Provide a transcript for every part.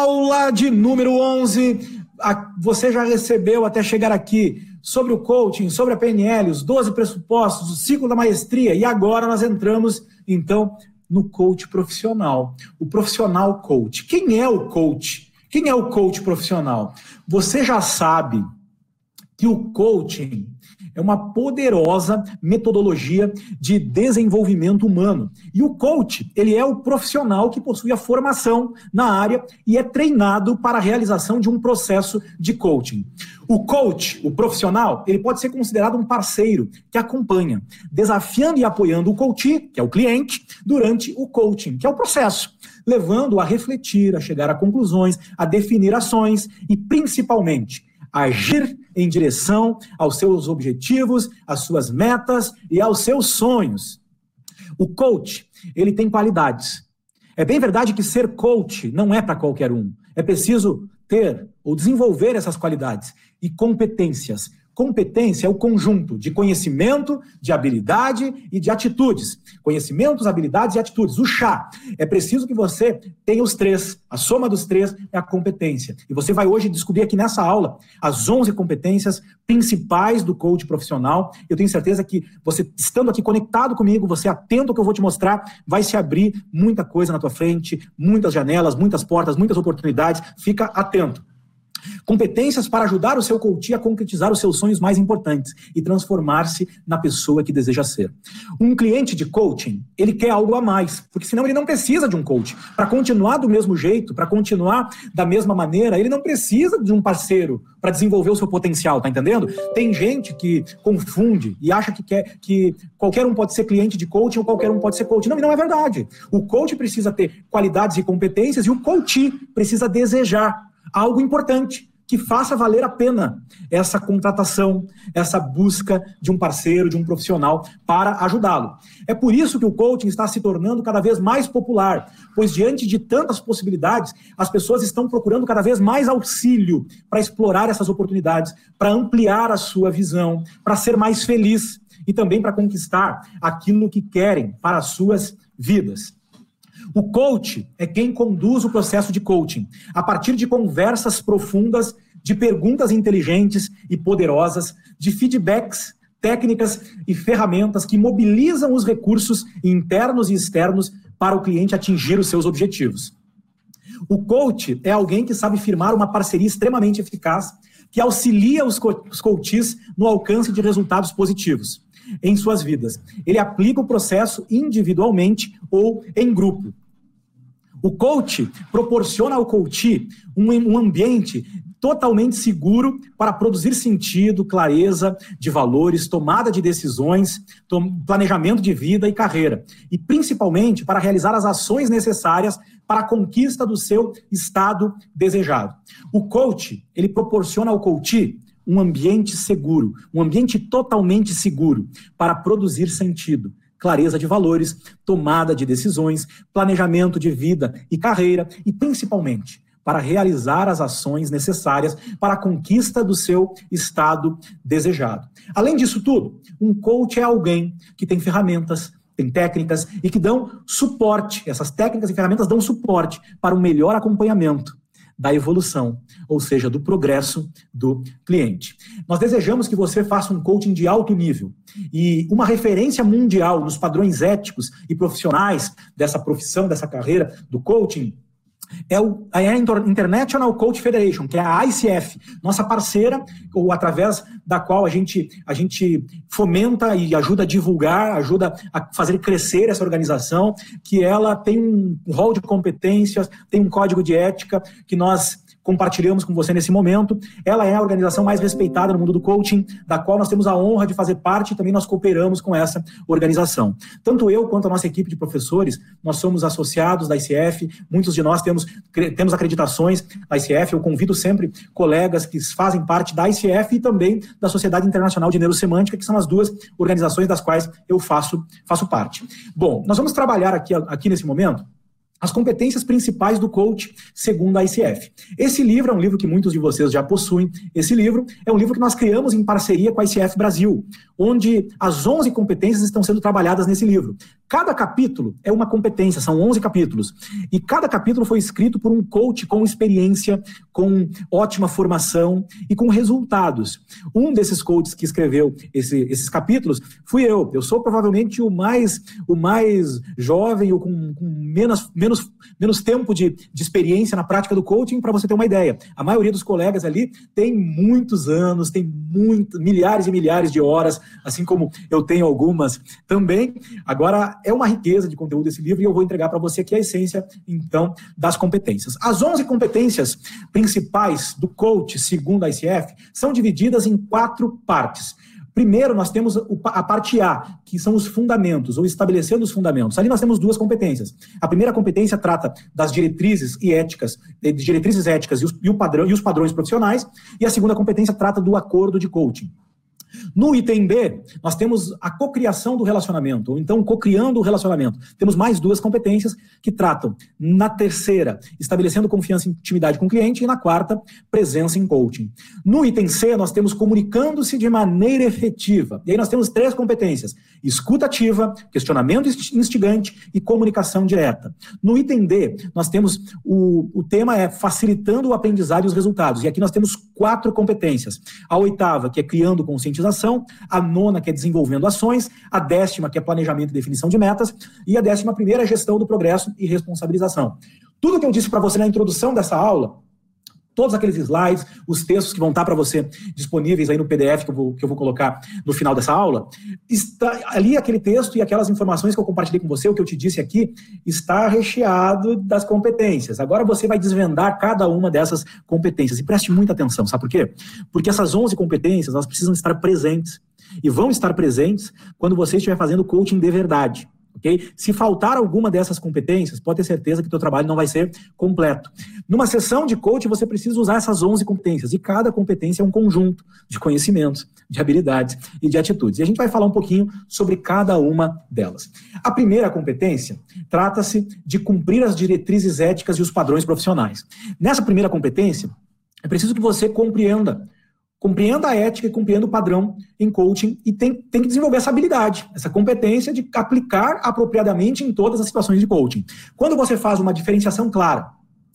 Aula de número 11. Você já recebeu até chegar aqui sobre o coaching, sobre a PNL, os 12 pressupostos, o ciclo da maestria e agora nós entramos então no coach profissional, o profissional coach. Quem é o coach? Quem é o coach profissional? Você já sabe que o coaching é uma poderosa metodologia de desenvolvimento humano. E o coach, ele é o profissional que possui a formação na área e é treinado para a realização de um processo de coaching. O coach, o profissional, ele pode ser considerado um parceiro que acompanha, desafiando e apoiando o coach, que é o cliente, durante o coaching, que é o processo, levando a refletir, a chegar a conclusões, a definir ações e, principalmente, agir em direção aos seus objetivos, às suas metas e aos seus sonhos. O coach, ele tem qualidades. É bem verdade que ser coach não é para qualquer um. É preciso ter ou desenvolver essas qualidades e competências Competência é o conjunto de conhecimento, de habilidade e de atitudes. Conhecimentos, habilidades e atitudes. O chá. É preciso que você tenha os três. A soma dos três é a competência. E você vai hoje descobrir aqui nessa aula as 11 competências principais do coach profissional. Eu tenho certeza que você, estando aqui conectado comigo, você atento ao que eu vou te mostrar, vai se abrir muita coisa na tua frente, muitas janelas, muitas portas, muitas oportunidades. Fica atento. Competências para ajudar o seu coach a concretizar os seus sonhos mais importantes e transformar-se na pessoa que deseja ser. Um cliente de coaching, ele quer algo a mais, porque senão ele não precisa de um coach. Para continuar do mesmo jeito, para continuar da mesma maneira, ele não precisa de um parceiro para desenvolver o seu potencial, tá entendendo? Tem gente que confunde e acha que quer que qualquer um pode ser cliente de coaching ou qualquer um pode ser coach. Não, não é verdade. O coach precisa ter qualidades e competências e o coach precisa desejar algo importante que faça valer a pena essa contratação, essa busca de um parceiro, de um profissional para ajudá-lo. É por isso que o coaching está se tornando cada vez mais popular, pois diante de tantas possibilidades, as pessoas estão procurando cada vez mais auxílio para explorar essas oportunidades, para ampliar a sua visão, para ser mais feliz e também para conquistar aquilo que querem para as suas vidas. O coach é quem conduz o processo de coaching, a partir de conversas profundas, de perguntas inteligentes e poderosas, de feedbacks, técnicas e ferramentas que mobilizam os recursos internos e externos para o cliente atingir os seus objetivos. O coach é alguém que sabe firmar uma parceria extremamente eficaz, que auxilia os, co os coaches no alcance de resultados positivos em suas vidas. Ele aplica o processo individualmente ou em grupo. O coach proporciona ao coach um, ambiente totalmente seguro para produzir sentido, clareza de valores, tomada de decisões, planejamento de vida e carreira. E principalmente para realizar as ações necessárias para a conquista do seu estado desejado. O coach, ele proporciona ao coach um ambiente seguro, um ambiente totalmente seguro para produzir sentido, clareza de valores, tomada de decisões, planejamento de vida e carreira e, principalmente, para realizar as ações necessárias para a conquista do seu estado desejado. Além disso tudo, um coach é alguém que tem ferramentas, tem técnicas e que dão suporte. Essas técnicas e ferramentas dão suporte para um melhor acompanhamento da evolução, ou seja, do progresso do cliente. Nós desejamos que você faça um coaching de alto nível e uma referência mundial nos padrões éticos e profissionais dessa profissão, dessa carreira do coaching é, é a International Coach Federation, que é a ICF, nossa parceira, ou através da qual a gente, a gente fomenta e ajuda a divulgar, ajuda a fazer crescer essa organização, que ela tem um rol de competências, tem um código de ética que nós compartilhamos com você nesse momento. Ela é a organização mais respeitada no mundo do coaching, da qual nós temos a honra de fazer parte e também nós cooperamos com essa organização. Tanto eu quanto a nossa equipe de professores, nós somos associados da ICF, muitos de nós temos, temos acreditações da ICF, eu convido sempre colegas que fazem parte da ICF e também da Sociedade Internacional de Neurosemântica, que são as duas organizações das quais eu faço, faço parte. Bom, nós vamos trabalhar aqui, aqui nesse momento as competências principais do coach, segundo a ICF. Esse livro é um livro que muitos de vocês já possuem. Esse livro é um livro que nós criamos em parceria com a ICF Brasil, onde as 11 competências estão sendo trabalhadas nesse livro. Cada capítulo é uma competência, são 11 capítulos. E cada capítulo foi escrito por um coach com experiência, com ótima formação e com resultados. Um desses coaches que escreveu esse, esses capítulos fui eu. Eu sou provavelmente o mais, o mais jovem ou com, com menos, menos, menos tempo de, de experiência na prática do coaching, para você ter uma ideia. A maioria dos colegas ali tem muitos anos, tem muito, milhares e milhares de horas, assim como eu tenho algumas também. Agora, é uma riqueza de conteúdo esse livro e eu vou entregar para você aqui a essência, então, das competências. As 11 competências principais do coach, segundo a ICF, são divididas em quatro partes. Primeiro, nós temos a parte A, que são os fundamentos, ou estabelecendo os fundamentos. Ali nós temos duas competências. A primeira competência trata das diretrizes e éticas, de diretrizes éticas e os, e padrão, e os padrões profissionais, e a segunda competência trata do acordo de coaching. No item B, nós temos a cocriação do relacionamento, ou então cocriando o relacionamento. Temos mais duas competências que tratam, na terceira, estabelecendo confiança e intimidade com o cliente, e na quarta, presença em coaching. No item C, nós temos comunicando-se de maneira efetiva. E aí nós temos três competências: escuta ativa, questionamento instigante e comunicação direta. No item D, nós temos o, o tema é facilitando o aprendizado e os resultados. E aqui nós temos quatro competências. A oitava, que é criando conscientização conscientização, a nona, que é desenvolvendo ações, a décima, que é planejamento e definição de metas, e a décima primeira, gestão do progresso e responsabilização. Tudo que eu disse para você na introdução dessa aula todos aqueles slides, os textos que vão estar para você disponíveis aí no PDF que eu, vou, que eu vou colocar no final dessa aula, está ali aquele texto e aquelas informações que eu compartilhei com você, o que eu te disse aqui, está recheado das competências. Agora você vai desvendar cada uma dessas competências e preste muita atenção, sabe por quê? Porque essas 11 competências, elas precisam estar presentes e vão estar presentes quando você estiver fazendo coaching de verdade. Okay? Se faltar alguma dessas competências, pode ter certeza que o teu trabalho não vai ser completo. Numa sessão de coaching, você precisa usar essas 11 competências, e cada competência é um conjunto de conhecimentos, de habilidades e de atitudes. E a gente vai falar um pouquinho sobre cada uma delas. A primeira competência trata-se de cumprir as diretrizes éticas e os padrões profissionais. Nessa primeira competência, é preciso que você compreenda compreenda a ética e compreenda o padrão em coaching e tem, tem que desenvolver essa habilidade, essa competência de aplicar apropriadamente em todas as situações de coaching. Quando você faz uma diferenciação clara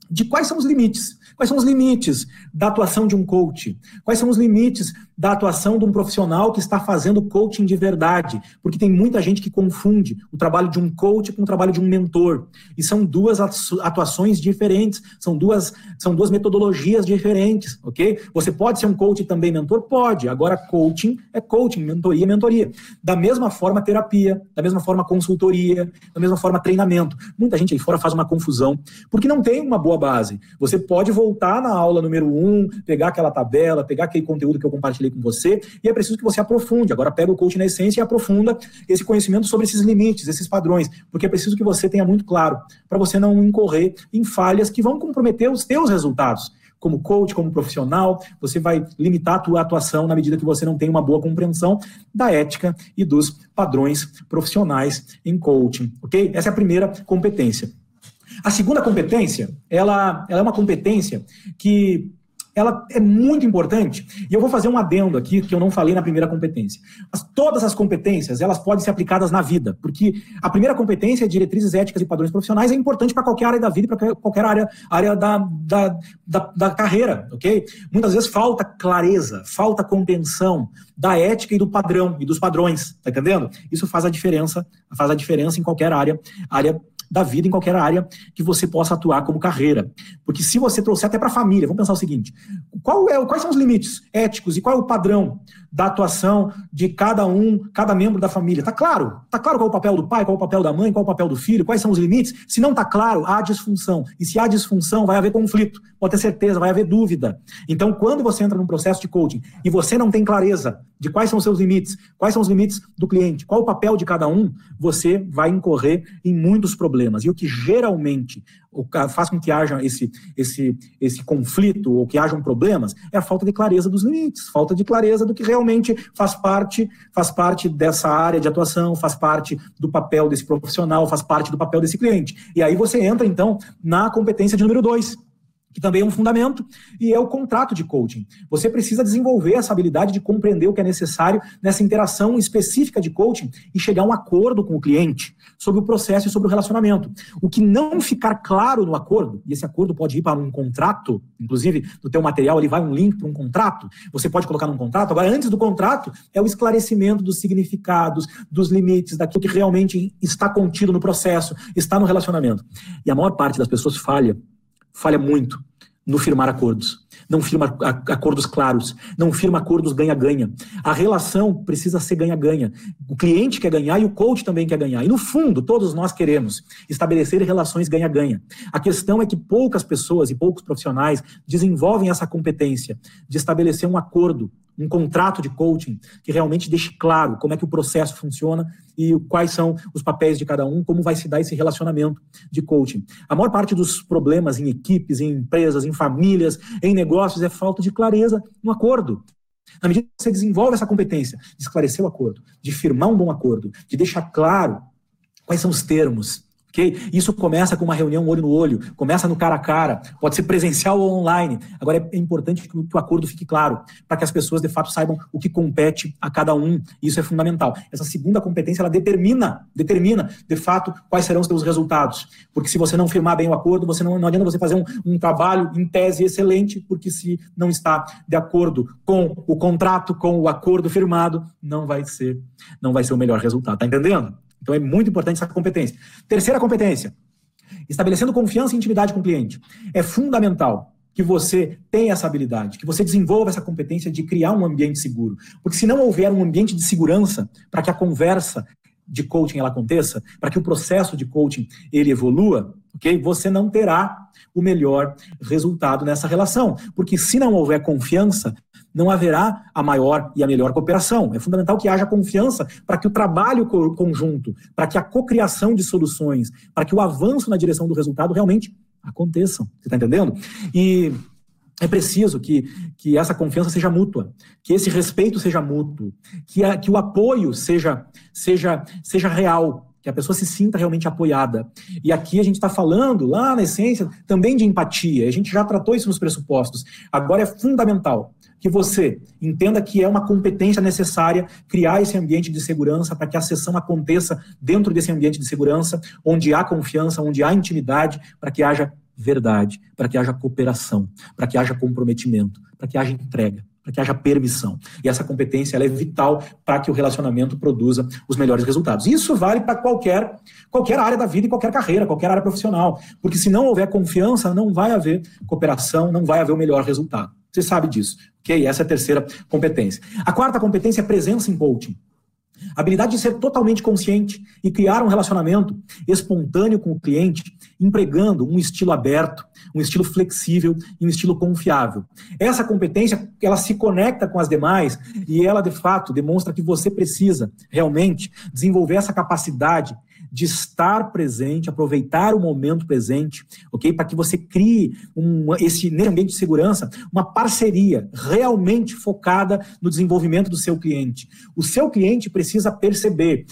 de quais são os limites, quais são os limites da atuação de um coach, quais são os limites da atuação de um profissional que está fazendo coaching de verdade, porque tem muita gente que confunde o trabalho de um coach com o trabalho de um mentor, e são duas atuações diferentes, são duas, são duas metodologias diferentes, ok? Você pode ser um coach e também mentor? Pode, agora coaching é coaching, mentoria é mentoria. Da mesma forma terapia, da mesma forma consultoria, da mesma forma treinamento. Muita gente aí fora faz uma confusão, porque não tem uma boa base. Você pode voltar na aula número um, pegar aquela tabela, pegar aquele conteúdo que eu compartilhei compartilhei com você, e é preciso que você aprofunde. Agora pega o coach na essência e aprofunda esse conhecimento sobre esses limites, esses padrões, porque é preciso que você tenha muito claro, para você não incorrer em falhas que vão comprometer os teus resultados. Como coach, como profissional, você vai limitar a tua atuação na medida que você não tem uma boa compreensão da ética e dos padrões profissionais em coaching, ok? Essa é a primeira competência. A segunda competência, ela, ela é uma competência que ela é muito importante. E eu vou fazer um adendo aqui que eu não falei na primeira competência. Todas as competências, elas podem ser aplicadas na vida, porque a primeira competência, diretrizes éticas e padrões profissionais, é importante para qualquer área da vida, para qualquer área, área da, da, da, da, carreira, ok? Muitas vezes falta clareza, falta compreensão da ética e do padrão e dos padrões, tá entendendo? Isso faz a diferença, faz a diferença em qualquer área, área da vida em qualquer área que você possa atuar como carreira. Porque se você trouxer até para a família, vamos pensar o seguinte: qual é, quais são os limites éticos e qual é o padrão da atuação de cada um, cada membro da família? Tá claro? Tá claro qual é o papel do pai, qual é o papel da mãe, qual é o papel do filho, quais são os limites? Se não tá claro, há disfunção. E se há disfunção, vai haver conflito. Pode ter certeza, vai haver dúvida. Então, quando você entra num processo de coaching e você não tem clareza de quais são os seus limites, quais são os limites do cliente, qual o papel de cada um, você vai incorrer em muitos problemas. E o que geralmente faz com que haja esse, esse, esse conflito ou que hajam problemas é a falta de clareza dos limites, falta de clareza do que realmente faz parte, faz parte dessa área de atuação, faz parte do papel desse profissional, faz parte do papel desse cliente. E aí você entra, então, na competência de número dois, que também é um fundamento, e é o contrato de coaching. Você precisa desenvolver essa habilidade de compreender o que é necessário nessa interação específica de coaching e chegar a um acordo com o cliente sobre o processo e sobre o relacionamento. O que não ficar claro no acordo, e esse acordo pode ir para um contrato, inclusive no teu material ali vai um link para um contrato, você pode colocar num contrato. Agora, antes do contrato, é o esclarecimento dos significados, dos limites, daquilo que realmente está contido no processo, está no relacionamento. E a maior parte das pessoas falha falha muito no firmar acordos. Não firma acordos claros, não firma acordos ganha-ganha. A relação precisa ser ganha-ganha. O cliente quer ganhar e o coach também quer ganhar. E no fundo, todos nós queremos estabelecer relações ganha-ganha. A questão é que poucas pessoas e poucos profissionais desenvolvem essa competência de estabelecer um acordo um contrato de coaching que realmente deixe claro como é que o processo funciona e quais são os papéis de cada um, como vai se dar esse relacionamento de coaching. A maior parte dos problemas em equipes, em empresas, em famílias, em negócios é falta de clareza no acordo. Na medida que você desenvolve essa competência de esclarecer o acordo, de firmar um bom acordo, de deixar claro quais são os termos, Okay? Isso começa com uma reunião olho no olho, começa no cara a cara, pode ser presencial ou online. Agora é importante que o acordo fique claro, para que as pessoas de fato saibam o que compete a cada um. Isso é fundamental. Essa segunda competência ela determina, determina de fato quais serão os seus resultados. Porque se você não firmar bem o acordo, você não, não adianta você fazer um, um trabalho em tese excelente, porque se não está de acordo com o contrato, com o acordo firmado, não vai ser, não vai ser o melhor resultado. Tá entendendo? Então é muito importante essa competência. Terceira competência, estabelecendo confiança e intimidade com o cliente. É fundamental que você tenha essa habilidade, que você desenvolva essa competência de criar um ambiente seguro. Porque se não houver um ambiente de segurança para que a conversa de coaching ela aconteça, para que o processo de coaching ele evolua, ok? Você não terá o melhor resultado nessa relação, porque se não houver confiança, não haverá a maior e a melhor cooperação. É fundamental que haja confiança para que o trabalho conjunto, para que a cocriação de soluções, para que o avanço na direção do resultado realmente aconteçam. Você está entendendo? E é preciso que, que essa confiança seja mútua, que esse respeito seja mútuo, que, a, que o apoio seja, seja, seja real, que a pessoa se sinta realmente apoiada. E aqui a gente está falando, lá na essência, também de empatia. A gente já tratou isso nos pressupostos. Agora é fundamental que você entenda que é uma competência necessária criar esse ambiente de segurança para que a sessão aconteça dentro desse ambiente de segurança, onde há confiança, onde há intimidade, para que haja verdade, para que haja cooperação, para que haja comprometimento, para que haja entrega, para que haja permissão. E essa competência é vital para que o relacionamento produza os melhores resultados. Isso vale para qualquer, qualquer área da vida e qualquer carreira, qualquer área profissional. Porque se não houver confiança, não vai haver cooperação, não vai haver o melhor resultado. Você sabe disso. Ok? Essa é a terceira competência. A quarta competência é presença em coaching. A habilidade de ser totalmente consciente e criar um relacionamento espontâneo com o cliente, empregando um estilo aberto, um estilo flexível e um estilo confiável. Essa competência, ela se conecta com as demais e ela, de fato, demonstra que você precisa realmente desenvolver essa capacidade de estar presente, aproveitar o momento presente, ok? Para que você crie um, esse nesse ambiente de segurança uma parceria realmente focada no desenvolvimento do seu cliente. O seu cliente precisa perceber,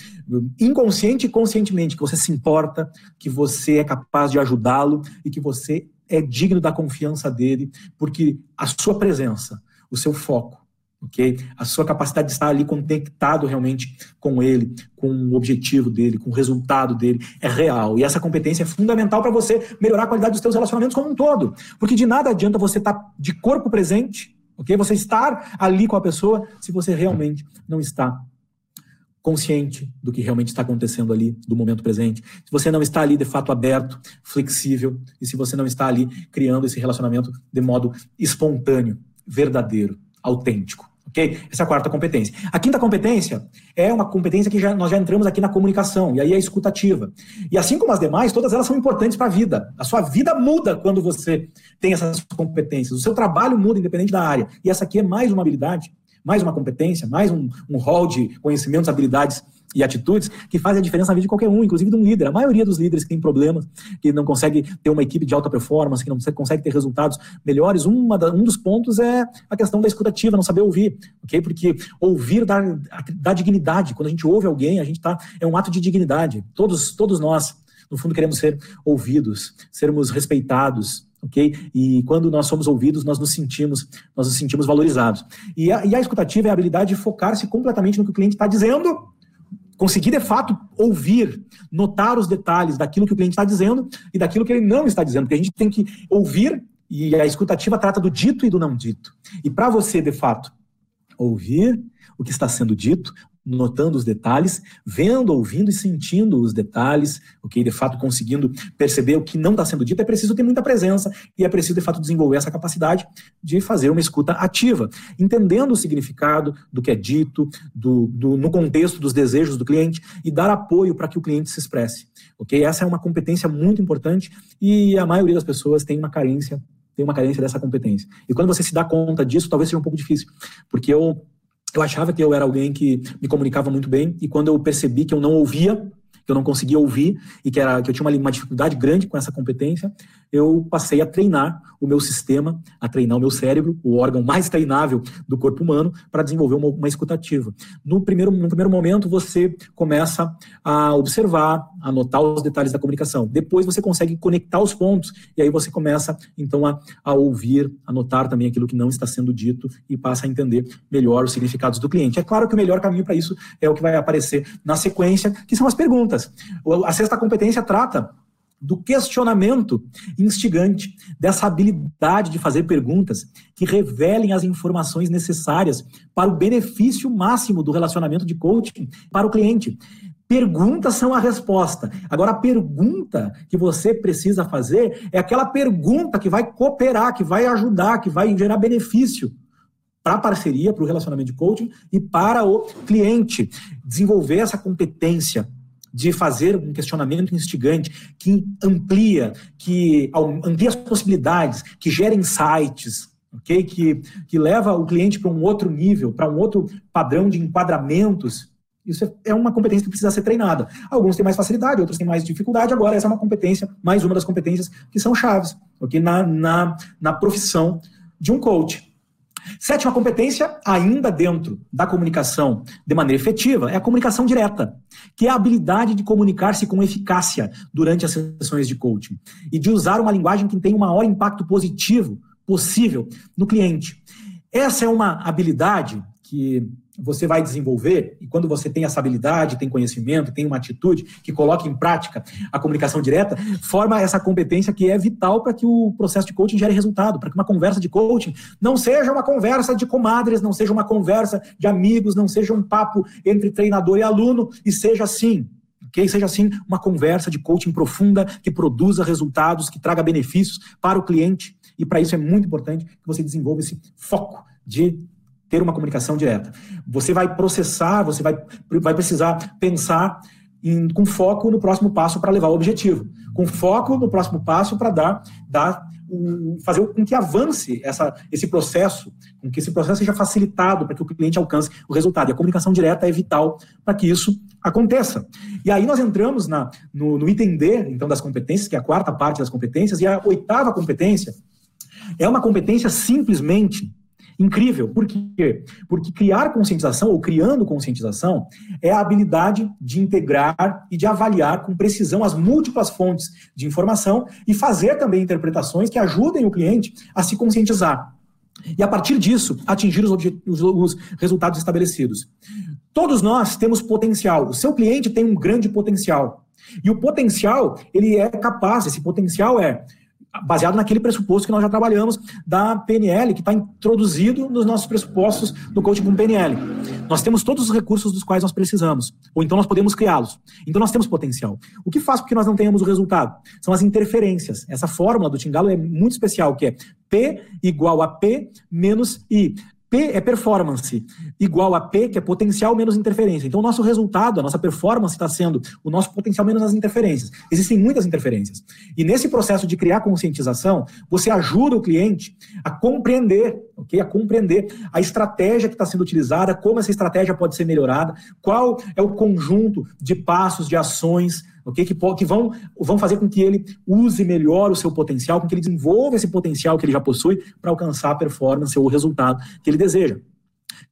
inconsciente e conscientemente, que você se importa, que você é capaz de ajudá-lo e que você é digno da confiança dele, porque a sua presença, o seu foco, ok? A sua capacidade de estar ali conectado realmente com ele, com o objetivo dele, com o resultado dele, é real. E essa competência é fundamental para você melhorar a qualidade dos seus relacionamentos como um todo. Porque de nada adianta você estar tá de corpo presente, ok? Você estar ali com a pessoa se você realmente não está consciente do que realmente está acontecendo ali, do momento presente. Se você não está ali de fato aberto, flexível, e se você não está ali criando esse relacionamento de modo espontâneo, verdadeiro, autêntico. Ok? Essa é a quarta competência. A quinta competência é uma competência que já, nós já entramos aqui na comunicação, e aí é a escutativa. E assim como as demais, todas elas são importantes para a vida. A sua vida muda quando você tem essas competências. O seu trabalho muda, independente da área. E essa aqui é mais uma habilidade, mais uma competência, mais um, um hall de conhecimentos, habilidades e atitudes que fazem a diferença na vida de qualquer um, inclusive de um líder. A maioria dos líderes que tem problemas, que não consegue ter uma equipe de alta performance, que não consegue ter resultados melhores, da, um dos pontos é a questão da escutativa, não saber ouvir, ok? Porque ouvir dá, dá dignidade. Quando a gente ouve alguém, a gente tá é um ato de dignidade. Todos, todos nós, no fundo, queremos ser ouvidos, sermos respeitados, ok? E quando nós somos ouvidos, nós nos sentimos, nós nos sentimos valorizados. E a, e a escutativa é a habilidade de focar-se completamente no que o cliente está dizendo, conseguir de fato ouvir, notar os detalhes daquilo que o cliente está dizendo e daquilo que ele não está dizendo, porque a gente tem que ouvir e a escutativa trata do dito e do não dito. E para você, de fato, ouvir o que está sendo dito, notando os detalhes, vendo, ouvindo e sentindo os detalhes, ok? De fato, conseguindo perceber o que não está sendo dito, é preciso ter muita presença e é preciso, de fato, desenvolver essa capacidade de fazer uma escuta ativa, entendendo o significado do que é dito, do, do no contexto dos desejos do cliente e dar apoio para que o cliente se expresse, ok? Essa é uma competência muito importante e a maioria das pessoas tem uma carência tem uma carência dessa competência. E quando você se dá conta disso, talvez seja um pouco difícil, porque eu eu achava que eu era alguém que me comunicava muito bem, e quando eu percebi que eu não ouvia, que eu não conseguia ouvir e que, era, que eu tinha uma, uma dificuldade grande com essa competência, eu passei a treinar o meu sistema, a treinar o meu cérebro, o órgão mais treinável do corpo humano, para desenvolver uma, uma escutativa. No primeiro, no primeiro momento, você começa a observar, a notar os detalhes da comunicação. Depois você consegue conectar os pontos, e aí você começa, então, a, a ouvir, a notar também aquilo que não está sendo dito e passa a entender melhor os significados do cliente. É claro que o melhor caminho para isso é o que vai aparecer na sequência, que são as perguntas. A sexta competência trata do questionamento instigante, dessa habilidade de fazer perguntas que revelem as informações necessárias para o benefício máximo do relacionamento de coaching para o cliente. Perguntas são a resposta. Agora, a pergunta que você precisa fazer é aquela pergunta que vai cooperar, que vai ajudar, que vai gerar benefício para a parceria, para o relacionamento de coaching e para o cliente. Desenvolver essa competência de fazer um questionamento instigante que amplia, que amplia as possibilidades, que gera insights, ok? Que, que leva o cliente para um outro nível, para um outro padrão de enquadramentos. Isso é, é uma competência que precisa ser treinada. Alguns têm mais facilidade, outros têm mais dificuldade. Agora, essa é uma competência, mais uma das competências que são chaves, ok? Na, na, na profissão de um coach. Sétima competência, ainda dentro da comunicação de maneira efetiva, é a comunicação direta, que é a habilidade de comunicar-se com eficácia durante as sessões de coaching e de usar uma linguagem que tenha o maior impacto positivo possível no cliente. Essa é uma habilidade que você vai desenvolver, e quando você tem essa habilidade, tem conhecimento, tem uma atitude que coloca em prática a comunicação direta, forma essa competência que é vital para que o processo de coaching gere resultado, para que uma conversa de coaching não seja uma conversa de comadres, não seja uma conversa de amigos, não seja um papo entre treinador e aluno, e seja assim, que seja assim uma conversa de coaching profunda que produza resultados, que traga benefícios para o cliente. E para isso é muito importante que você desenvolva esse foco de ter uma comunicação direta. Você vai processar, você vai, vai precisar pensar em, com foco no próximo passo para levar o objetivo, com foco no próximo passo para dar, dar o, fazer com que avance essa, esse processo, com que esse processo seja facilitado para que o cliente alcance o resultado. E a comunicação direta é vital para que isso aconteça. E aí nós entramos na, no, no entender, então, das competências, que é a quarta parte das competências, e a oitava competência é uma competência simplesmente incrível. Por quê? Porque criar conscientização, ou criando conscientização, é a habilidade de integrar e de avaliar com precisão as múltiplas fontes de informação e fazer também interpretações que ajudem o cliente a se conscientizar. E a partir disso, atingir os, os, os resultados estabelecidos. Todos nós temos potencial. O seu cliente tem um grande potencial. E o potencial, ele é capaz, esse potencial é baseado naquele pressuposto que nós já trabalhamos da PNL, que está introduzido nos nossos pressupostos do coaching com PNL. Nós temos todos os recursos dos quais nós precisamos, ou então nós podemos criá-los. Então nós temos potencial. O que faz com que nós não tenhamos o resultado? São as interferências. Essa fórmula do Tingalo é muito especial, que é P igual a P menos I. P é performance, igual a P, que é potencial menos interferência. Então, o nosso resultado, a nossa performance está sendo o nosso potencial menos as interferências. Existem muitas interferências. E nesse processo de criar conscientização, você ajuda o cliente a compreender, ok? A compreender a estratégia que está sendo utilizada, como essa estratégia pode ser melhorada, qual é o conjunto de passos, de ações okay? que, que vão, vão fazer com que ele use melhor o seu potencial, com que ele desenvolva esse potencial que ele já possui para alcançar a performance ou o resultado que ele deseja.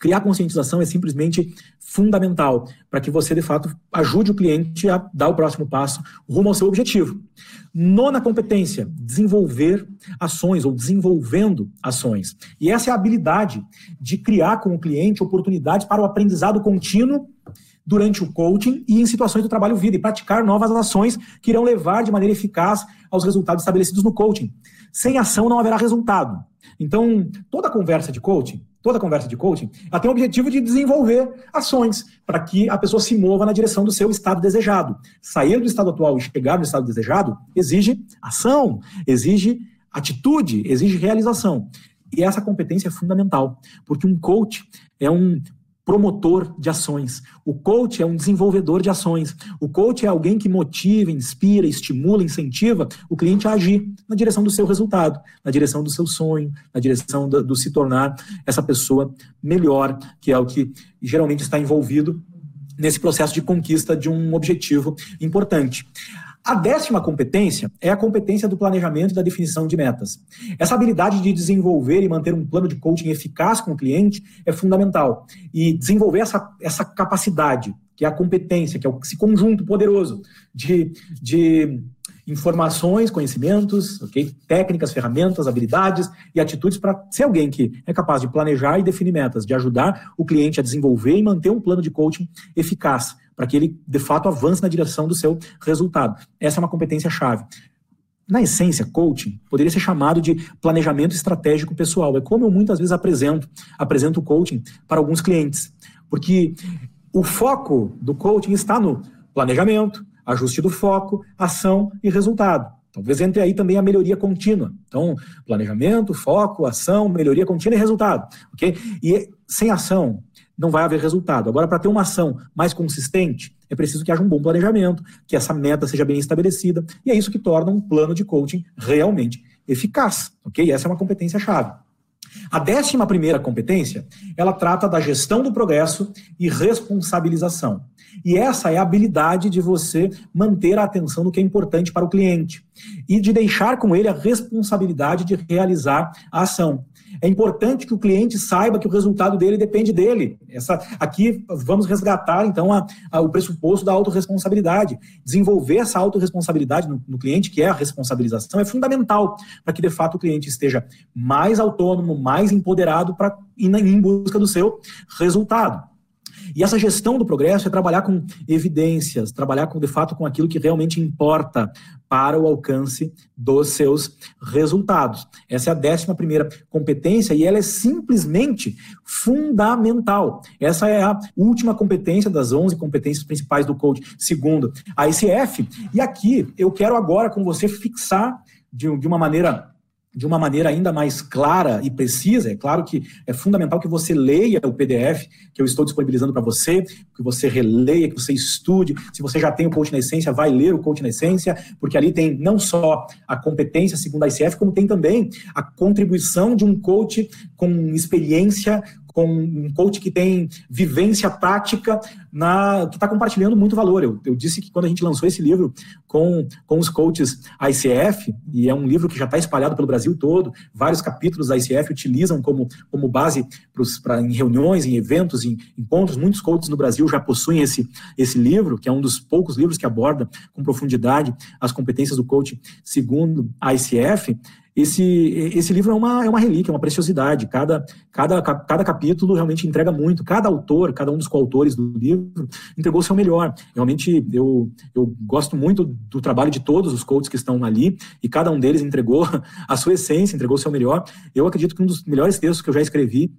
Criar conscientização é simplesmente fundamental para que você, de fato, ajude o cliente a dar o próximo passo rumo ao seu objetivo. Nona competência, desenvolver ações ou desenvolvendo ações. E essa é a habilidade de criar com o cliente oportunidades para o aprendizado contínuo durante o coaching e em situações do trabalho vida e praticar novas ações que irão levar de maneira eficaz aos resultados estabelecidos no coaching. Sem ação não haverá resultado. Então, toda conversa de coaching, toda conversa de coaching, ela tem o objetivo de desenvolver ações para que a pessoa se mova na direção do seu estado desejado. Sair do estado atual e chegar no estado desejado exige ação, exige atitude, exige realização. E essa competência é fundamental, porque um coach é um promotor de ações. O coach é um desenvolvedor de ações. O coach é alguém que motiva, inspira, estimula, incentiva o cliente a agir na direção do seu resultado, na direção do seu sonho, na direção do, do se tornar essa pessoa melhor, que é o que geralmente está envolvido nesse processo de conquista de um objetivo importante. A décima competência é a competência do planejamento e da definição de metas. Essa habilidade de desenvolver e manter um plano de coaching eficaz com o cliente é fundamental. E desenvolver essa, essa capacidade, que é a competência, que é esse conjunto poderoso de, de informações, conhecimentos, okay? técnicas, ferramentas, habilidades e atitudes para ser alguém que é capaz de planejar e definir metas, de ajudar o cliente a desenvolver e manter um plano de coaching eficaz para que ele, de fato, avance na direção do seu resultado. Essa é uma competência chave. Na essência, coaching poderia ser chamado de planejamento estratégico pessoal. É como eu muitas vezes apresento, apresento o coaching para alguns clientes. Porque o foco do coaching está no planejamento, ajuste do foco, ação e resultado. Talvez entre aí também a melhoria contínua. Então, planejamento, foco, ação, melhoria contínua e resultado. ok? E sem ação, não vai haver resultado. Agora, para ter uma ação mais consistente, é preciso que haja um bom planejamento, que essa meta seja bem estabelecida, e é isso que torna um plano de coaching realmente eficaz, ok? Essa é uma competência chave. A décima primeira competência, ela trata da gestão do progresso e responsabilização. E essa é a habilidade de você manter a atenção no que é importante para o cliente e de deixar com ele a responsabilidade de realizar a ação. É importante que o cliente saiba que o resultado dele depende dele. Essa, aqui vamos resgatar, então, a, a, o pressuposto da autorresponsabilidade. Desenvolver essa autorresponsabilidade no, no cliente, que é a responsabilização, é fundamental para que, de fato, o cliente esteja mais autônomo, mais empoderado para ir em busca do seu resultado. E essa gestão do progresso é trabalhar com evidências, trabalhar com, de fato com aquilo que realmente importa para o alcance dos seus resultados. Essa é a décima primeira competência e ela é simplesmente fundamental. Essa é a última competência das 11 competências principais do coach, segundo a ICF. E aqui eu quero agora com você fixar de, de uma maneira de uma maneira ainda mais clara e precisa. É claro que é fundamental que você leia o PDF que eu estou disponibilizando para você, que você releia, que você estude. Se você já tem o Coach na Essência, vai ler o Coach na Essência, porque ali tem não só a competência segundo a ICF, como tem também a contribuição de um coach com experiência, com um coach que tem vivência prática, na, que está compartilhando muito valor. Eu, eu, disse que quando a gente lançou esse livro com, com os coaches ICF, e é um livro que já está espalhado pelo Brasil todo, vários capítulos da ICF utilizam como, como base pros, pra, em reuniões, em eventos, em encontros. Muitos coaches no Brasil já possuem esse, esse livro, que é um dos poucos livros que aborda com profundidade as competências do coach segundo a ICF. Esse, esse livro é uma, é uma relíquia, é uma preciosidade. Cada, cada, cada capítulo realmente entrega muito. Cada autor, cada um dos coautores do livro, entregou o seu melhor. Realmente, eu, eu gosto muito do trabalho de todos os coaches que estão ali, e cada um deles entregou a sua essência, entregou o seu melhor. Eu acredito que um dos melhores textos que eu já escrevi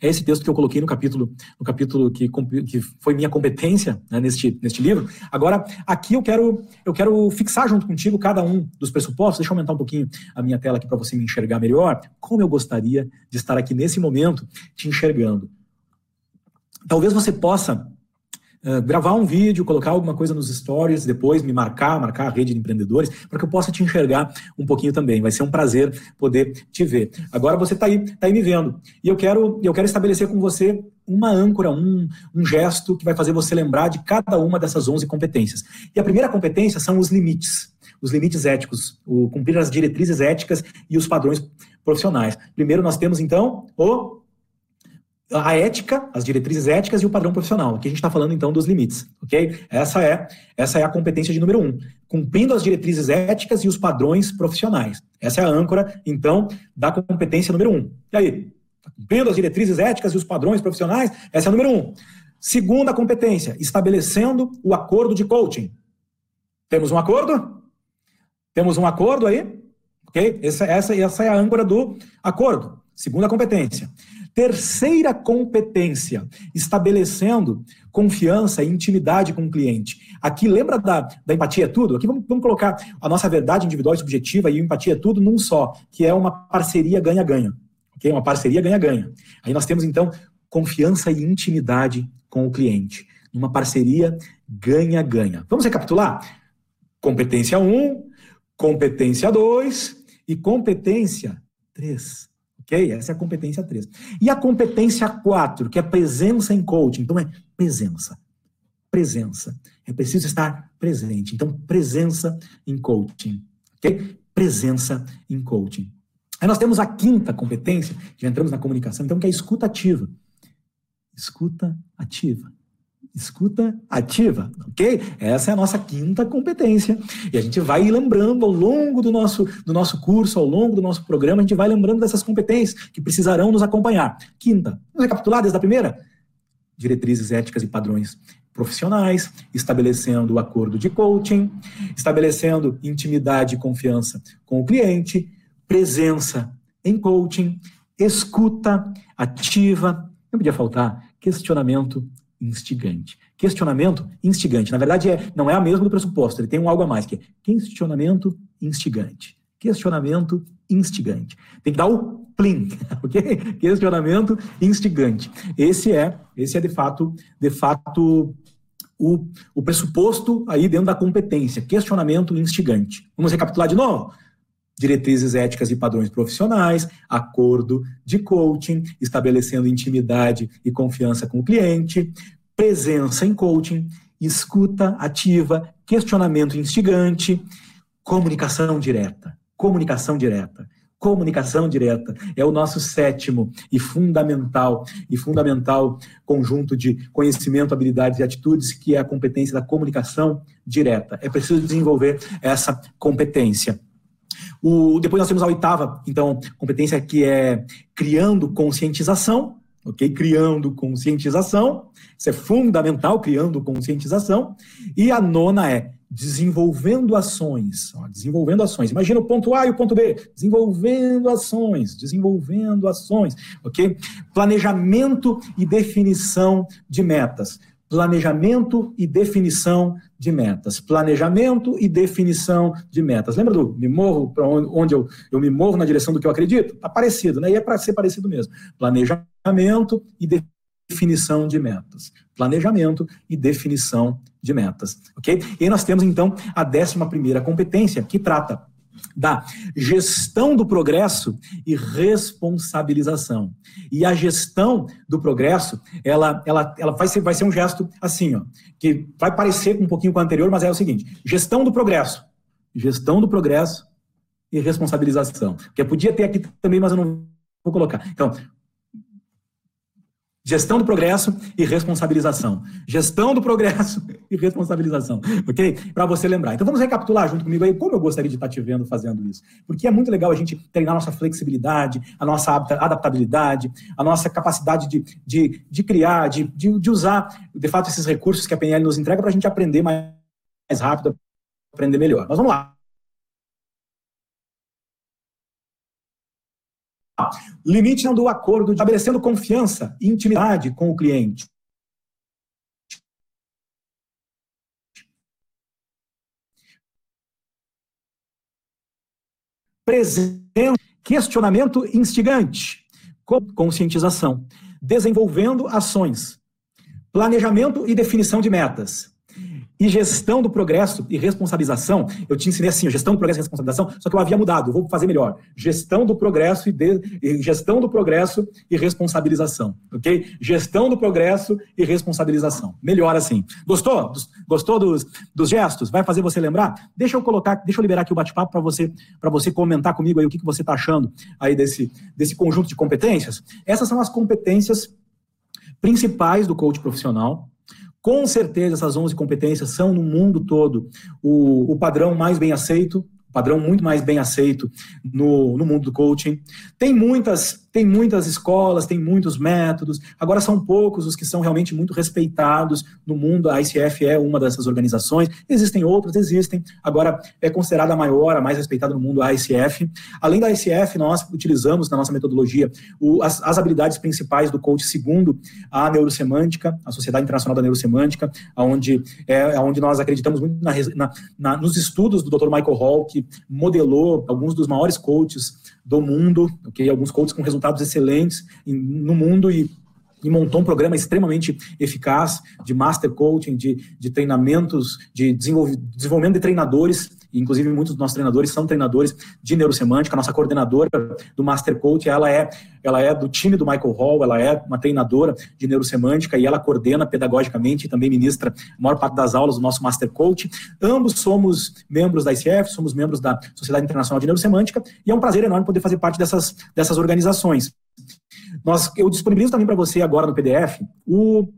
é esse texto que eu coloquei no capítulo, no capítulo que, que foi minha competência né, neste, neste livro. Agora, aqui eu quero, eu quero fixar junto contigo cada um dos pressupostos. Deixa eu aumentar um pouquinho a minha tela aqui para você me enxergar melhor. Como eu gostaria de estar aqui nesse momento te enxergando. Talvez você possa eh, gravar um vídeo, colocar alguma coisa nos stories, depois me marcar, marcar a rede de empreendedores, para que eu possa te enxergar um pouquinho também. Vai ser um prazer poder te ver. Agora você está aí, tá aí me vendo. E eu quero, eu quero estabelecer com você uma âncora, um, um gesto que vai fazer você lembrar de cada uma dessas 11 competências. E a primeira competência são os limites. Os limites éticos, o cumprir as diretrizes éticas e os padrões profissionais. Primeiro nós temos então o a ética, as diretrizes éticas e o padrão profissional. Aqui a gente está falando então dos limites, ok? Essa é essa é a competência de número um, cumprindo as diretrizes éticas e os padrões profissionais. Essa é a âncora então da competência número um. E aí, tá cumprindo as diretrizes éticas e os padrões profissionais? Essa é a número um. Segunda competência, estabelecendo o acordo de coaching. Temos um acordo? Temos um acordo aí? Ok? Essa, essa, essa é a âncora do acordo. Segunda competência. Terceira competência, estabelecendo confiança e intimidade com o cliente. Aqui, lembra da, da empatia é tudo? Aqui vamos, vamos colocar a nossa verdade individual e subjetiva e empatia é tudo num só, que é uma parceria ganha-ganha. Okay? Uma parceria ganha-ganha. Aí nós temos, então, confiança e intimidade com o cliente. Uma parceria ganha-ganha. Vamos recapitular? Competência 1, um, competência 2 e competência 3. Ok? Essa é a competência 3. E a competência 4, que é presença em coaching. Então, é presença. Presença. É preciso estar presente. Então, presença em coaching. Ok? Presença em coaching. Aí nós temos a quinta competência, já entramos na comunicação, então, que é a escuta ativa. Escuta ativa escuta ativa, ok? Essa é a nossa quinta competência. E a gente vai lembrando ao longo do nosso, do nosso curso, ao longo do nosso programa, a gente vai lembrando dessas competências que precisarão nos acompanhar. Quinta, vamos recapitular desde a primeira? Diretrizes éticas e padrões profissionais, estabelecendo o acordo de coaching, estabelecendo intimidade e confiança com o cliente, presença em coaching, escuta ativa, não podia faltar questionamento instigante. Questionamento instigante. Na verdade, é, não é a mesma do pressuposto, ele tem um algo a mais, que é questionamento instigante. Questionamento instigante. Tem que dar o plim, ok? Questionamento instigante. Esse é, esse é de fato, de fato o, o pressuposto aí dentro da competência. Questionamento instigante. Vamos recapitular de novo? Diretrizes éticas e padrões profissionais, acordo de coaching, estabelecendo intimidade e confiança com o cliente, presença em coaching, escuta ativa, questionamento instigante, comunicação direta. Comunicação direta. Comunicação direta é o nosso sétimo e fundamental e fundamental conjunto de conhecimento, habilidades e atitudes que é a competência da comunicação direta. É preciso desenvolver essa competência. O, depois nós temos a oitava, então, competência que é criando conscientização, ok? Criando conscientização, isso é fundamental, criando conscientização. E a nona é desenvolvendo ações, ó, desenvolvendo ações. Imagina o ponto A e o ponto B, desenvolvendo ações, desenvolvendo ações, ok? Planejamento e definição de metas planejamento e definição de metas. Planejamento e definição de metas. Lembra do me movo para onde eu, eu me movo na direção do que eu acredito? Está parecido, né? E é para ser parecido mesmo. Planejamento e definição de metas. Planejamento e definição de metas. Ok? E aí nós temos então a décima primeira competência que trata da gestão do progresso e responsabilização. E a gestão do progresso, ela, ela, ela vai, ser, vai ser um gesto assim, ó, que vai parecer um pouquinho com o anterior, mas é o seguinte: gestão do progresso. Gestão do progresso e responsabilização. Que podia ter aqui também, mas eu não vou colocar. Então, Gestão do progresso e responsabilização. Gestão do progresso e responsabilização, ok? Para você lembrar. Então vamos recapitular junto comigo aí como eu gostaria de estar te vendo fazendo isso. Porque é muito legal a gente treinar a nossa flexibilidade, a nossa adaptabilidade, a nossa capacidade de, de, de criar, de, de, de usar, de fato, esses recursos que a PNL nos entrega para a gente aprender mais, mais rápido, aprender melhor. Mas vamos lá. Limite do acordo, estabelecendo confiança e intimidade com o cliente. Questionamento instigante, conscientização, desenvolvendo ações, planejamento e definição de metas, e gestão do progresso e responsabilização, eu te ensinei assim, gestão do progresso e responsabilização, só que eu havia mudado, eu vou fazer melhor. Gestão do progresso e, de, gestão do progresso e responsabilização, ok? Gestão do progresso e responsabilização. Melhor assim. Gostou? Gostou dos, dos gestos? Vai fazer você lembrar? Deixa eu colocar, deixa eu liberar aqui o bate-papo para você, para você comentar comigo aí o que, que você está achando aí desse, desse conjunto de competências. Essas são as competências principais do coach profissional. Com certeza, essas 11 competências são no mundo todo o, o padrão mais bem aceito, padrão muito mais bem aceito no, no mundo do coaching. Tem muitas tem muitas escolas, tem muitos métodos, agora são poucos os que são realmente muito respeitados no mundo. A ICF é uma dessas organizações, existem outras, existem, agora é considerada a maior, a mais respeitada no mundo, a ICF. Além da ICF, nós utilizamos na nossa metodologia o, as, as, habilidades principais do coach segundo a neurosemântica, a Sociedade Internacional da Neurosemântica, onde, é, onde nós acreditamos muito na, na, na, nos estudos do Dr. Michael Hall, que modelou alguns dos maiores coaches do mundo, okay? alguns coaches com resultados excelentes no mundo e, e, montou um programa extremamente eficaz de master coaching, de, de treinamentos, de desenvolvimento de treinadores inclusive muitos dos nossos treinadores são treinadores de neurosemântica. A nossa coordenadora do Master Coach, ela é, ela é do time do Michael Hall, ela é uma treinadora de neurosemântica e ela coordena pedagogicamente e também ministra a maior parte das aulas do nosso Master Coach. Ambos somos membros da ICF, somos membros da Sociedade Internacional de Neurosemântica e é um prazer enorme poder fazer parte dessas, dessas organizações. Nós, eu disponibilizo também para você agora no PDF o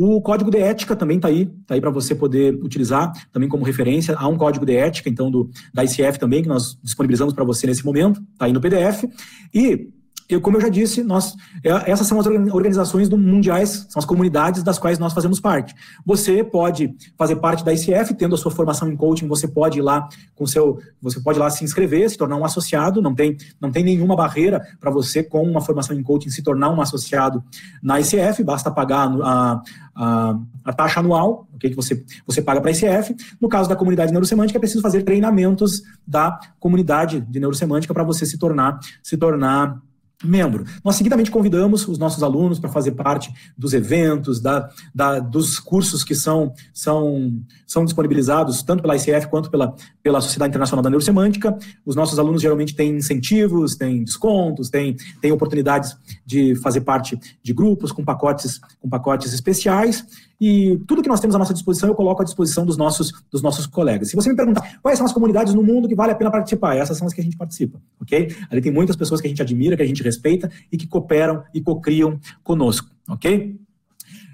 o código de ética também está aí, está aí para você poder utilizar também como referência. Há um código de ética, então, do, da ICF também, que nós disponibilizamos para você nesse momento, está aí no PDF. E eu, como eu já disse, nós, é, essas são as organizações do mundiais, são as comunidades das quais nós fazemos parte. Você pode fazer parte da ICF, tendo a sua formação em coaching, você pode ir lá com seu, você pode lá se inscrever, se tornar um associado, não tem, não tem nenhuma barreira para você com uma formação em coaching se tornar um associado na ICF, basta pagar a, a, a taxa anual, okay, que você, você paga para a ICF. No caso da comunidade neurosemântica, é preciso fazer treinamentos da comunidade de neurosemântica para você se tornar se tornar membro. Nós seguidamente convidamos os nossos alunos para fazer parte dos eventos, da, da, dos cursos que são, são, são disponibilizados tanto pela ICF quanto pela, pela Sociedade Internacional da Neurosemântica. Os nossos alunos geralmente têm incentivos, têm descontos, têm, têm oportunidades de fazer parte de grupos com pacotes, com pacotes especiais. E tudo que nós temos à nossa disposição, eu coloco à disposição dos nossos, dos nossos colegas. Se você me perguntar quais são as comunidades no mundo que vale a pena participar, essas são as que a gente participa, ok? Ali tem muitas pessoas que a gente admira, que a gente respeita e que cooperam e cocriam conosco, ok?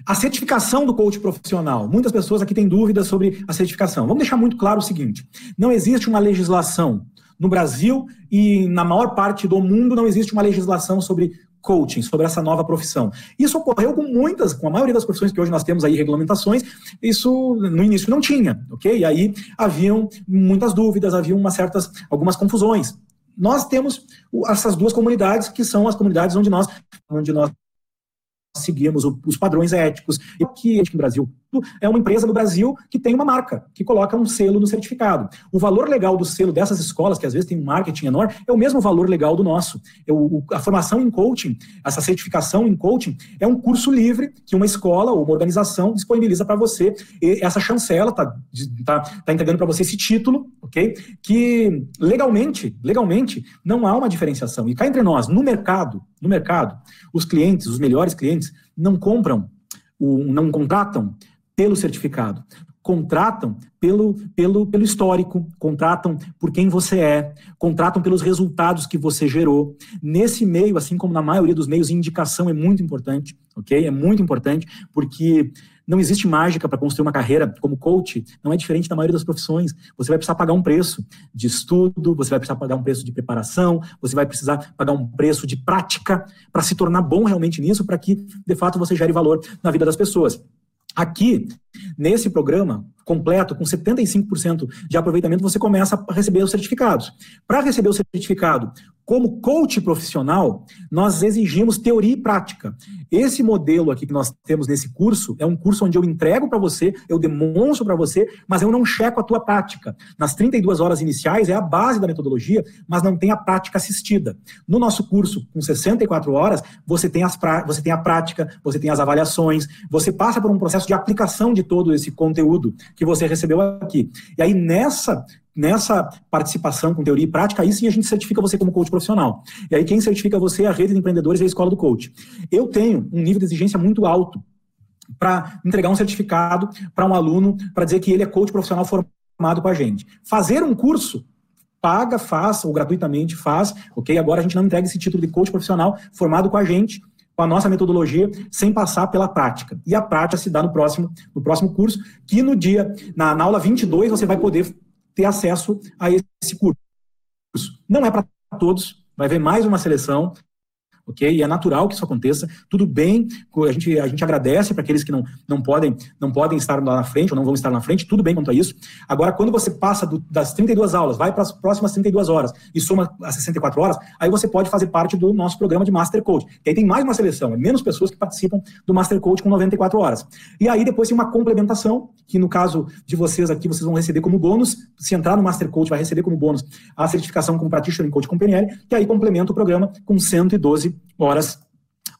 A certificação do coach profissional. Muitas pessoas aqui têm dúvidas sobre a certificação. Vamos deixar muito claro o seguinte: não existe uma legislação no Brasil e na maior parte do mundo não existe uma legislação sobre coaching, sobre essa nova profissão. Isso ocorreu com muitas, com a maioria das profissões que hoje nós temos aí regulamentações, isso no início não tinha, ok? E aí haviam muitas dúvidas, haviam certas, algumas confusões. Nós temos essas duas comunidades que são as comunidades onde nós, onde nós seguimos os padrões éticos e que no Brasil é uma empresa no Brasil que tem uma marca, que coloca um selo no certificado. O valor legal do selo dessas escolas, que às vezes tem um marketing enorme, é o mesmo valor legal do nosso. Eu, a formação em coaching, essa certificação em coaching, é um curso livre que uma escola ou uma organização disponibiliza para você. Essa chancela está tá, tá entregando para você esse título, ok? Que legalmente, legalmente, não há uma diferenciação. E cá entre nós, no mercado, no mercado, os clientes, os melhores clientes, não compram, não contratam pelo certificado. Contratam pelo, pelo, pelo histórico, contratam por quem você é, contratam pelos resultados que você gerou. Nesse meio, assim como na maioria dos meios, indicação é muito importante, ok? É muito importante, porque não existe mágica para construir uma carreira como coach, não é diferente da maioria das profissões. Você vai precisar pagar um preço de estudo, você vai precisar pagar um preço de preparação, você vai precisar pagar um preço de prática para se tornar bom realmente nisso, para que, de fato, você gere valor na vida das pessoas. Aqui, nesse programa completo, com 75% de aproveitamento, você começa a receber os certificados. Para receber o certificado como coach profissional, nós exigimos teoria e prática. Esse modelo aqui que nós temos nesse curso é um curso onde eu entrego para você, eu demonstro para você, mas eu não checo a tua prática. Nas 32 horas iniciais é a base da metodologia, mas não tem a prática assistida. No nosso curso, com 64 horas, você tem, as você tem a prática, você tem as avaliações, você passa por um processo de aplicação de todo esse conteúdo que você recebeu aqui. E aí, nessa nessa participação com teoria e prática, aí sim a gente certifica você como coach profissional. E aí quem certifica você é a rede de empreendedores e a escola do coach. Eu tenho um nível de exigência muito alto para entregar um certificado para um aluno para dizer que ele é coach profissional formado com a gente. Fazer um curso paga, faz, ou gratuitamente faz, ok? Agora a gente não entrega esse título de coach profissional formado com a gente com a nossa metodologia sem passar pela prática. E a prática se dá no próximo, no próximo curso, que no dia, na, na aula 22, você vai poder ter acesso a esse curso. Não é para todos, vai haver mais uma seleção, ok? E é natural que isso aconteça. Tudo bem, a gente, a gente agradece para aqueles que não, não, podem, não podem estar lá na frente ou não vão estar na frente, tudo bem quanto a isso. Agora, quando você passa do, das 32 aulas, vai para as próximas 32 horas e soma as 64 horas, aí você pode fazer parte do nosso programa de Master Coach. E aí tem mais uma seleção, é menos pessoas que participam do Master Coach com 94 horas. E aí depois tem uma complementação, que no caso de vocês aqui, vocês vão receber como bônus. Se entrar no Master Coach, vai receber como bônus a certificação como Practitioner Coach com PNL, que aí complementa o programa com 112 horas,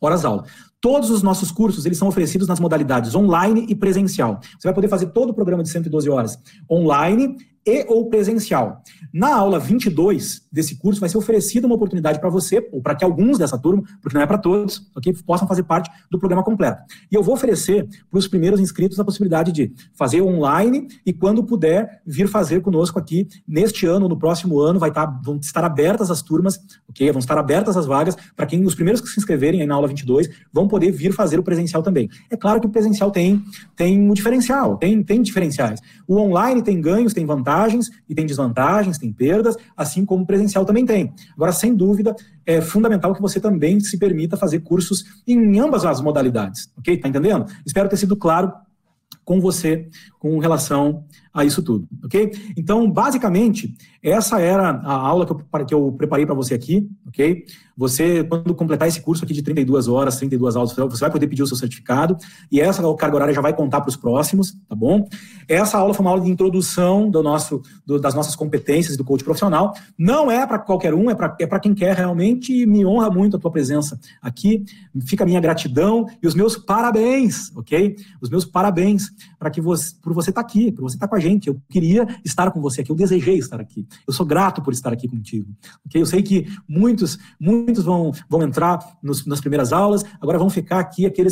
horas aula. Todos os nossos cursos, eles são oferecidos nas modalidades online e presencial. Você vai poder fazer todo o programa de 112 horas online e ou presencial. Na aula 22 desse curso vai ser oferecida uma oportunidade para você, ou para que alguns dessa turma, porque não é para todos, ok, possam fazer parte do programa completo. E eu vou oferecer para os primeiros inscritos a possibilidade de fazer online e quando puder vir fazer conosco aqui neste ano, no próximo ano, vai estar, tá, vão estar abertas as turmas, ok, vão estar abertas as vagas para quem os primeiros que se inscreverem aí na aula 22 vão poder vir fazer o presencial também. É claro que o presencial tem tem um diferencial, tem tem diferenciais. O online tem ganhos, tem vantagens e tem desvantagens, tem perdas, assim como o presencial também tem. Agora, sem dúvida, é fundamental que você também se permita fazer cursos em ambas as modalidades, ok? Tá entendendo? Espero ter sido claro com você com relação a isso tudo, ok? Então, basicamente, essa era a aula que eu, que eu preparei para você aqui, ok? Você, quando completar esse curso aqui de 32 horas, 32 aulas, você vai poder pedir o seu certificado e essa carga horária já vai contar para os próximos, tá bom? Essa aula foi uma aula de introdução do nosso, do, das nossas competências do coach profissional. Não é para qualquer um, é para é quem quer realmente e me honra muito a tua presença aqui. Fica a minha gratidão e os meus parabéns, ok? Os meus parabéns para que você, por você estar tá aqui, por você estar tá com a gente. Eu queria estar com você aqui, eu desejei estar aqui. Eu sou grato por estar aqui contigo. Okay? Eu sei que muitos, muitos vão, vão entrar nos, nas primeiras aulas, agora vão ficar aqui aqueles